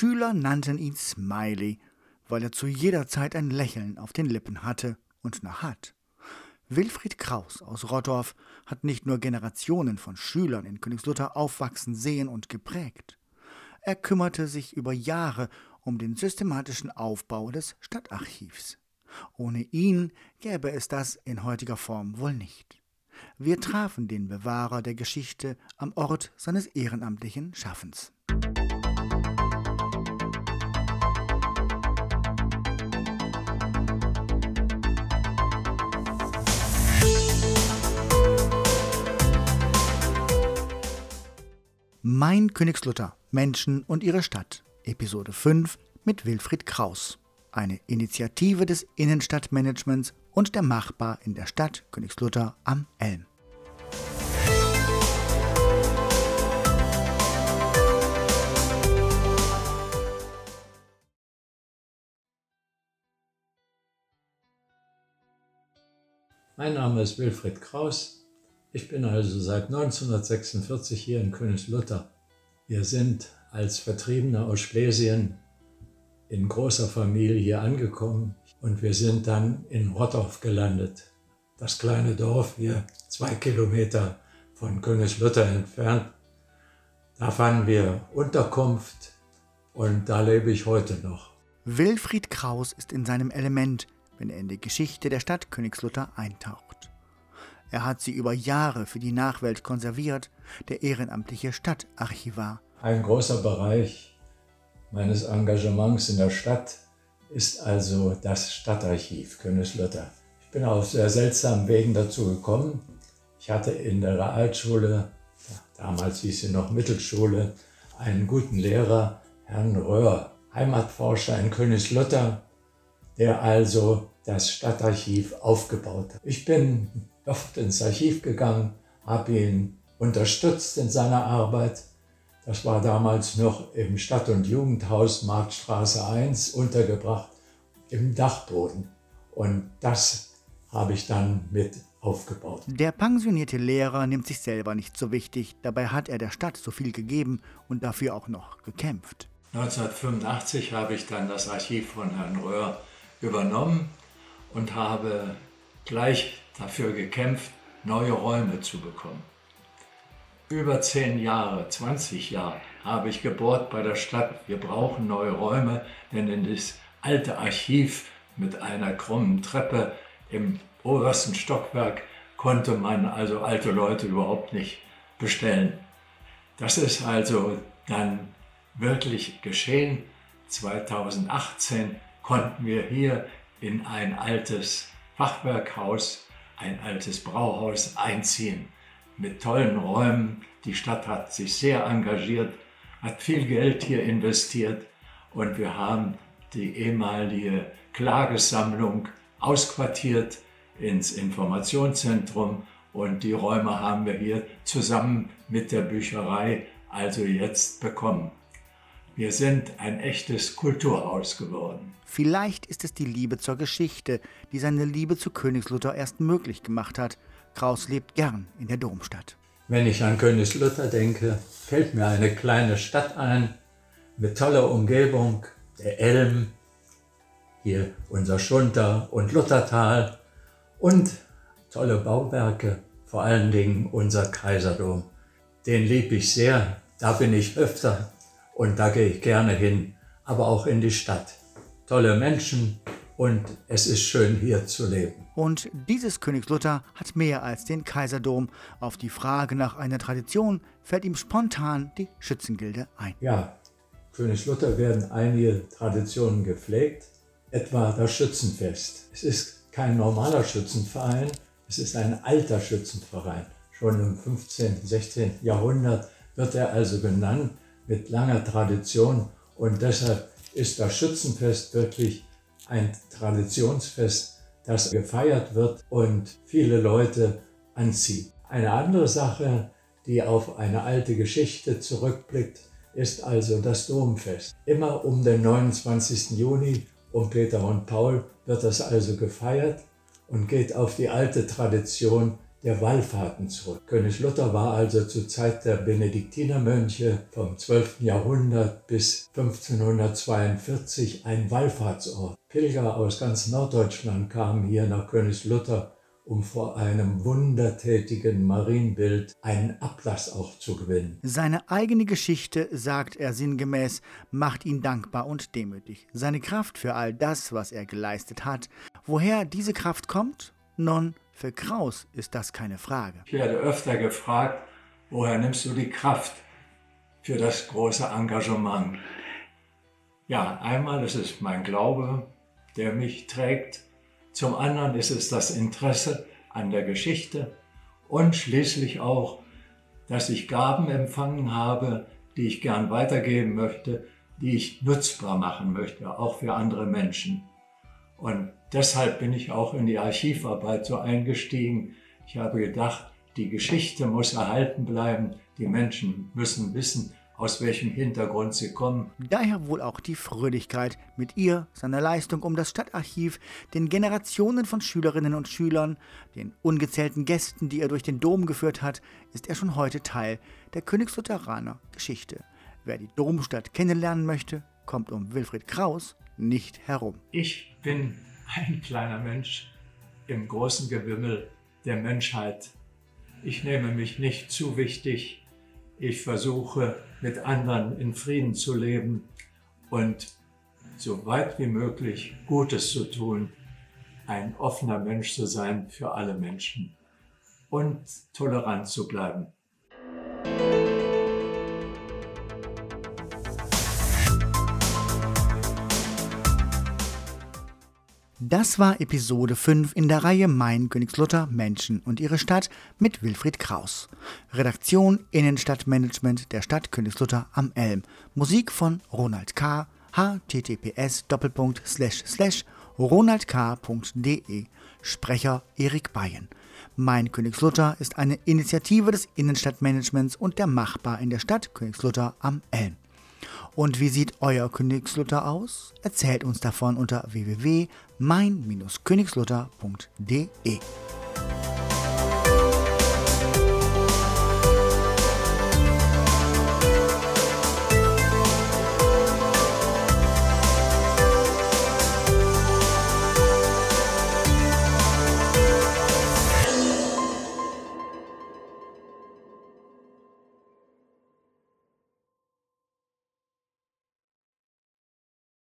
Schüler nannten ihn Smiley, weil er zu jeder Zeit ein Lächeln auf den Lippen hatte und noch hat. Wilfried Kraus aus Rottorf hat nicht nur Generationen von Schülern in Königslutter aufwachsen sehen und geprägt. Er kümmerte sich über Jahre um den systematischen Aufbau des Stadtarchivs. Ohne ihn gäbe es das in heutiger Form wohl nicht. Wir trafen den Bewahrer der Geschichte am Ort seines ehrenamtlichen Schaffens. Mein Königslutter, Menschen und ihre Stadt, Episode 5 mit Wilfried Kraus. Eine Initiative des Innenstadtmanagements und der Machbar in der Stadt Königslutter am Elm. Mein Name ist Wilfried Kraus. Ich bin also seit 1946 hier in Königslutter. Wir sind als Vertriebene aus Schlesien in großer Familie hier angekommen und wir sind dann in Rottorf gelandet. Das kleine Dorf hier zwei Kilometer von Königslutter entfernt. Da fanden wir Unterkunft und da lebe ich heute noch. Wilfried Kraus ist in seinem Element, wenn er in die Geschichte der Stadt Königslutter eintaucht. Er hat sie über Jahre für die Nachwelt konserviert, der ehrenamtliche Stadtarchivar. Ein großer Bereich meines Engagements in der Stadt ist also das Stadtarchiv Königslutter. Ich bin auf sehr seltsamen Wegen dazu gekommen. Ich hatte in der Realschule, damals hieß sie noch Mittelschule, einen guten Lehrer, Herrn Röhr, Heimatforscher in Königslutter, der also das Stadtarchiv aufgebaut hat. Ich bin oft ins Archiv gegangen, habe ihn unterstützt in seiner Arbeit. Das war damals noch im Stadt- und Jugendhaus Marktstraße 1 untergebracht, im Dachboden. Und das habe ich dann mit aufgebaut. Der pensionierte Lehrer nimmt sich selber nicht so wichtig. Dabei hat er der Stadt so viel gegeben und dafür auch noch gekämpft. 1985 habe ich dann das Archiv von Herrn Röhr übernommen und habe gleich dafür gekämpft, neue Räume zu bekommen. Über zehn Jahre, 20 Jahre habe ich gebohrt bei der Stadt, wir brauchen neue Räume, denn in das alte Archiv mit einer krummen Treppe im obersten Stockwerk konnte man also alte Leute überhaupt nicht bestellen. Das ist also dann wirklich geschehen. 2018 konnten wir hier in ein altes Fachwerkhaus, ein altes Brauhaus einziehen mit tollen Räumen. Die Stadt hat sich sehr engagiert, hat viel Geld hier investiert und wir haben die ehemalige Klagesammlung ausquartiert ins Informationszentrum und die Räume haben wir hier zusammen mit der Bücherei also jetzt bekommen. Wir sind ein echtes Kulturhaus geworden. Vielleicht ist es die Liebe zur Geschichte, die seine Liebe zu Königslutter erst möglich gemacht hat. Kraus lebt gern in der Domstadt. Wenn ich an Königslutter denke, fällt mir eine kleine Stadt ein mit toller Umgebung, der Elm, hier unser Schunter und Luthertal und tolle Bauwerke, vor allen Dingen unser Kaiserdom. Den liebe ich sehr, da bin ich öfter und da gehe ich gerne hin, aber auch in die Stadt tolle Menschen und es ist schön hier zu leben. Und dieses Königslutter hat mehr als den Kaiserdom. Auf die Frage nach einer Tradition fällt ihm spontan die Schützengilde ein. Ja, Königslutter werden einige Traditionen gepflegt, etwa das Schützenfest. Es ist kein normaler Schützenverein, es ist ein alter Schützenverein. Schon im 15., 16. Jahrhundert wird er also genannt mit langer Tradition und deshalb ist das Schützenfest wirklich ein Traditionsfest, das gefeiert wird und viele Leute anzieht. Eine andere Sache, die auf eine alte Geschichte zurückblickt, ist also das Domfest. Immer um den 29. Juni, um Peter und Paul, wird das also gefeiert und geht auf die alte Tradition der Wallfahrten zurück. König Luther war also zur Zeit der Benediktinermönche vom 12. Jahrhundert bis 1542 ein Wallfahrtsort. Pilger aus ganz Norddeutschland kamen hier nach König Luther um vor einem wundertätigen Marienbild einen Ablass auch zu gewinnen. Seine eigene Geschichte, sagt er sinngemäß, macht ihn dankbar und demütig. Seine Kraft für all das, was er geleistet hat. Woher diese Kraft kommt? Nun, für Kraus ist das keine Frage. Ich werde öfter gefragt, woher nimmst du die Kraft für das große Engagement? Ja, einmal ist es mein Glaube, der mich trägt zum anderen ist es das Interesse an der Geschichte und schließlich auch, dass ich Gaben empfangen habe, die ich gern weitergeben möchte, die ich nutzbar machen möchte, auch für andere Menschen. Und deshalb bin ich auch in die Archivarbeit so eingestiegen. Ich habe gedacht, die Geschichte muss erhalten bleiben, die Menschen müssen wissen, aus welchem Hintergrund sie kommen. Daher wohl auch die Fröhlichkeit mit ihr, seiner Leistung um das Stadtarchiv, den Generationen von Schülerinnen und Schülern, den ungezählten Gästen, die er durch den Dom geführt hat, ist er schon heute Teil der Königslutheraner Geschichte. Wer die Domstadt kennenlernen möchte, kommt um Wilfried Kraus nicht herum. Ich bin ein kleiner Mensch im großen Gewimmel der Menschheit. Ich nehme mich nicht zu wichtig ich versuche mit anderen in Frieden zu leben und so weit wie möglich Gutes zu tun, ein offener Mensch zu sein für alle Menschen und tolerant zu bleiben. Das war Episode 5 in der Reihe Mein Königslutter Menschen und ihre Stadt mit Wilfried Kraus. Redaktion Innenstadtmanagement der Stadt Königslutter am Elm. Musik von Ronald K. https ronaldk.de Sprecher Erik Bayen. Mein Königslutter ist eine Initiative des Innenstadtmanagements und der Machbar in der Stadt Königslutter am Elm. Und wie sieht euer Königslutter aus? Erzählt uns davon unter www.mein-königslutter.de.